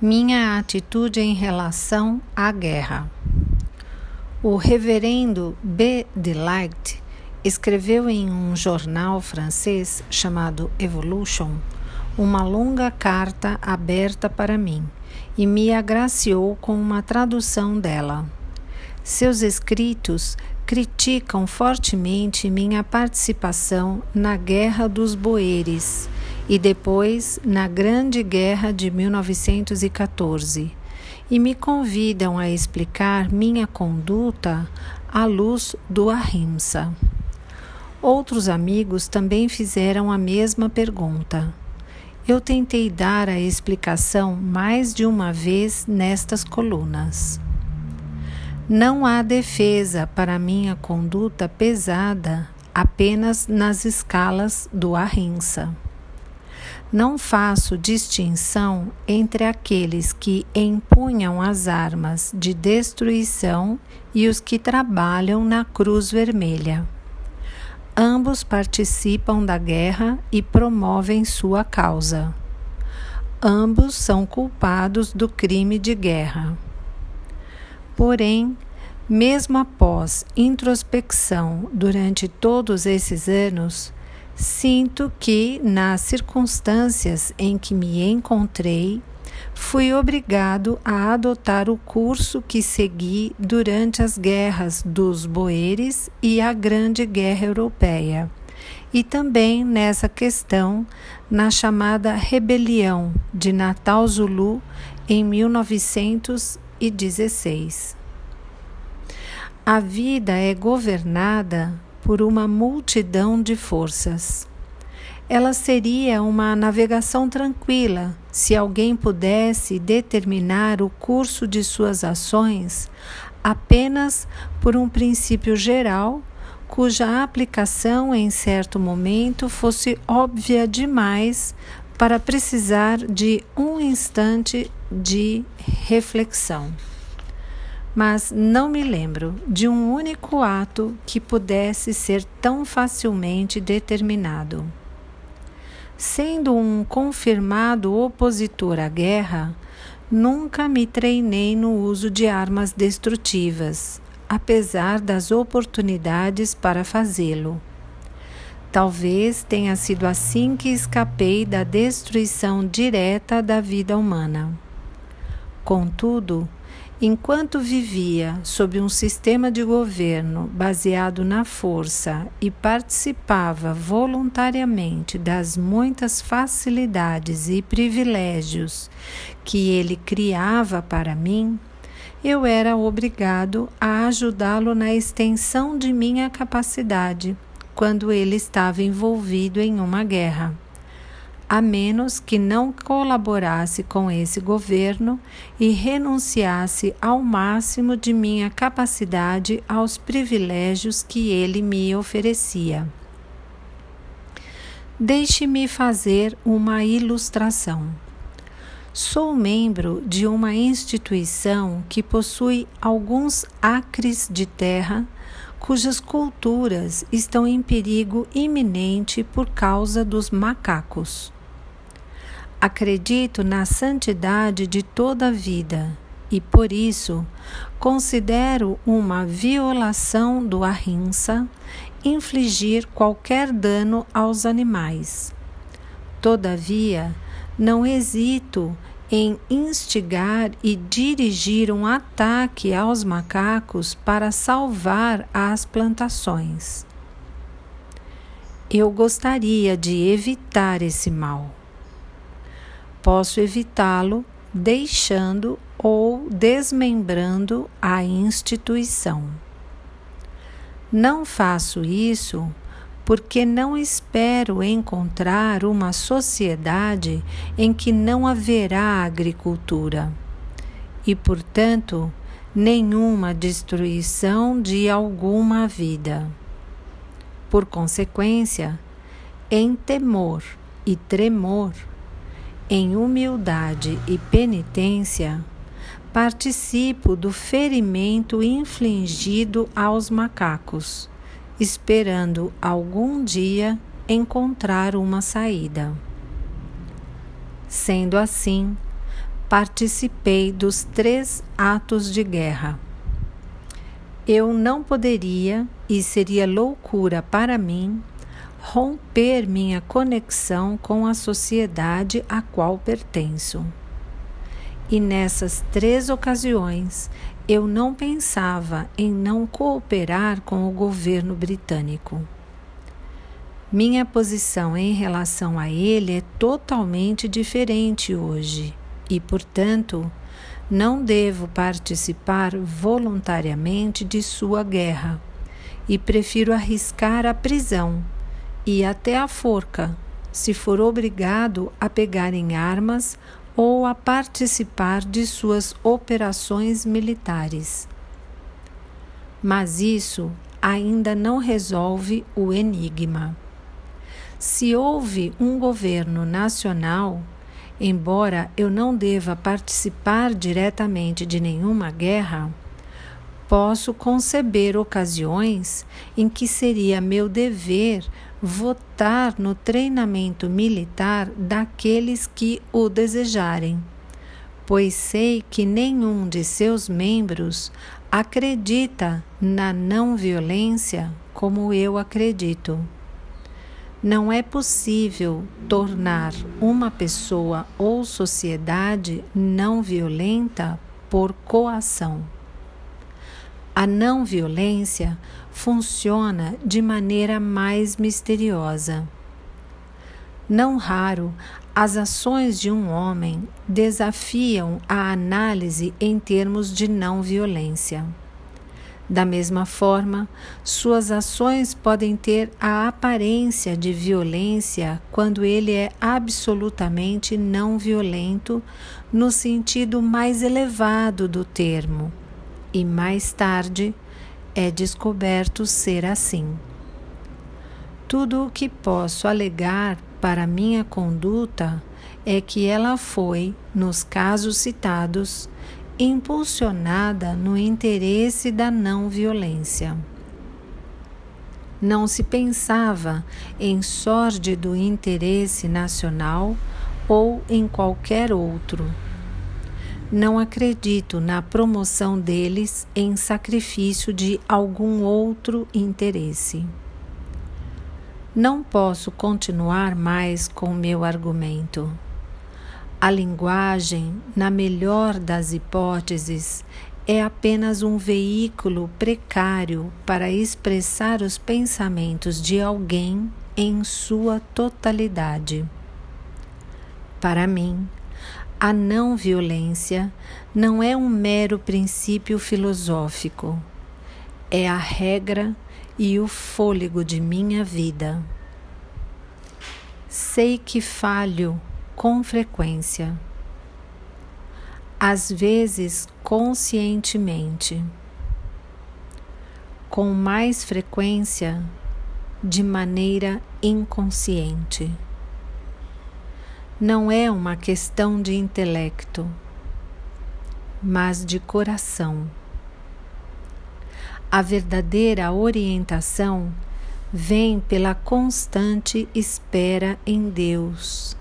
Minha atitude em relação à guerra. O reverendo B. Delight escreveu em um jornal francês chamado Evolution uma longa carta aberta para mim e me agraciou com uma tradução dela. Seus escritos criticam fortemente minha participação na Guerra dos Boeres e depois na Grande Guerra de 1914 e me convidam a explicar minha conduta à luz do Ahimsa. Outros amigos também fizeram a mesma pergunta. Eu tentei dar a explicação mais de uma vez nestas colunas. Não há defesa para minha conduta pesada apenas nas escalas do Ahimsa. Não faço distinção entre aqueles que empunham as armas de destruição e os que trabalham na Cruz Vermelha. Ambos participam da guerra e promovem sua causa. Ambos são culpados do crime de guerra. Porém, mesmo após introspecção durante todos esses anos, Sinto que, nas circunstâncias em que me encontrei, fui obrigado a adotar o curso que segui durante as guerras dos Boeres e a Grande Guerra Europeia, e também nessa questão na chamada Rebelião de Natal Zulu em 1916. A vida é governada por uma multidão de forças. Ela seria uma navegação tranquila se alguém pudesse determinar o curso de suas ações apenas por um princípio geral cuja aplicação em certo momento fosse óbvia demais para precisar de um instante de reflexão mas não me lembro de um único ato que pudesse ser tão facilmente determinado. Sendo um confirmado opositor à guerra, nunca me treinei no uso de armas destrutivas, apesar das oportunidades para fazê-lo. Talvez tenha sido assim que escapei da destruição direta da vida humana. Contudo, Enquanto vivia sob um sistema de governo baseado na força e participava voluntariamente das muitas facilidades e privilégios que ele criava para mim, eu era obrigado a ajudá-lo na extensão de minha capacidade quando ele estava envolvido em uma guerra a menos que não colaborasse com esse governo e renunciasse ao máximo de minha capacidade aos privilégios que ele me oferecia. Deixe-me fazer uma ilustração. Sou membro de uma instituição que possui alguns acres de terra cujas culturas estão em perigo iminente por causa dos macacos. Acredito na santidade de toda a vida e, por isso, considero uma violação do ahimsa infligir qualquer dano aos animais. Todavia, não hesito em instigar e dirigir um ataque aos macacos para salvar as plantações. Eu gostaria de evitar esse mal posso evitá-lo deixando ou desmembrando a instituição. Não faço isso porque não espero encontrar uma sociedade em que não haverá agricultura e, portanto, nenhuma destruição de alguma vida. Por consequência, em temor e tremor, em humildade e penitência, participo do ferimento infligido aos macacos, esperando algum dia encontrar uma saída. Sendo assim, participei dos três atos de guerra. Eu não poderia, e seria loucura para mim, romper minha conexão com a sociedade a qual pertenço. E nessas três ocasiões eu não pensava em não cooperar com o governo britânico. Minha posição em relação a ele é totalmente diferente hoje e, portanto, não devo participar voluntariamente de sua guerra e prefiro arriscar a prisão e até a forca se for obrigado a pegar em armas ou a participar de suas operações militares. Mas isso ainda não resolve o enigma. Se houve um governo nacional, embora eu não deva participar diretamente de nenhuma guerra, posso conceber ocasiões em que seria meu dever votar no treinamento militar daqueles que o desejarem, pois sei que nenhum de seus membros acredita na não violência como eu acredito. Não é possível tornar uma pessoa ou sociedade não violenta por coação. A não violência funciona de maneira mais misteriosa. Não raro, as ações de um homem desafiam a análise em termos de não violência. Da mesma forma, suas ações podem ter a aparência de violência quando ele é absolutamente não violento, no sentido mais elevado do termo, e mais tarde é descoberto ser assim. Tudo o que posso alegar para minha conduta é que ela foi, nos casos citados, impulsionada no interesse da não violência. Não se pensava em sórdido interesse nacional ou em qualquer outro. Não acredito na promoção deles em sacrifício de algum outro interesse. Não posso continuar mais com meu argumento. A linguagem, na melhor das hipóteses, é apenas um veículo precário para expressar os pensamentos de alguém em sua totalidade. Para mim, a não violência não é um mero princípio filosófico, é a regra e o fôlego de minha vida. Sei que falho com frequência, às vezes conscientemente, com mais frequência de maneira inconsciente. Não é uma questão de intelecto, mas de coração. A verdadeira orientação vem pela constante espera em Deus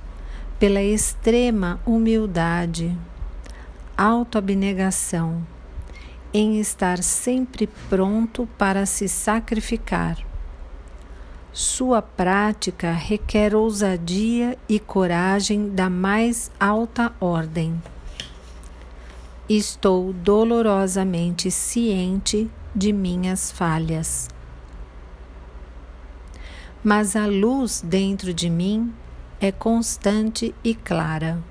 pela extrema humildade, autoabnegação, em estar sempre pronto para se sacrificar. Sua prática requer ousadia e coragem da mais alta ordem. Estou dolorosamente ciente de minhas falhas. Mas a luz dentro de mim é constante e clara.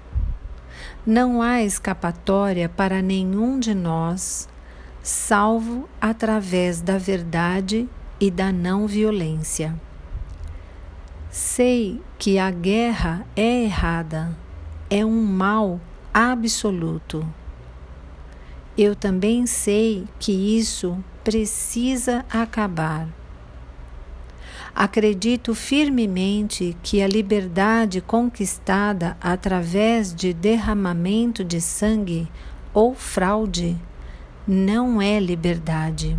Não há escapatória para nenhum de nós, salvo através da verdade e da não violência. Sei que a guerra é errada, é um mal absoluto. Eu também sei que isso precisa acabar Acredito firmemente que a liberdade conquistada através de derramamento de sangue ou fraude não é liberdade.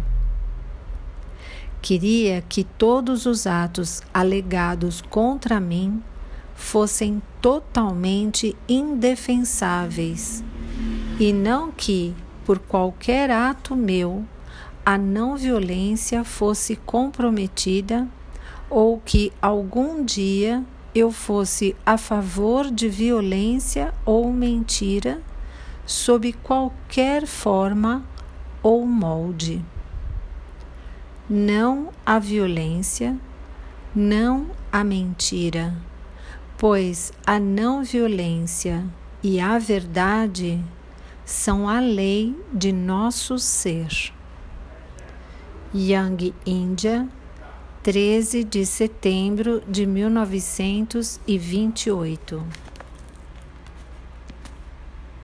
Queria que todos os atos alegados contra mim fossem totalmente indefensáveis, e não que, por qualquer ato meu, a não violência fosse comprometida ou que algum dia eu fosse a favor de violência ou mentira, sob qualquer forma ou molde. Não a violência, não a mentira, pois a não violência e a verdade são a lei de nosso ser. Yang Índia, 13 de setembro de 1928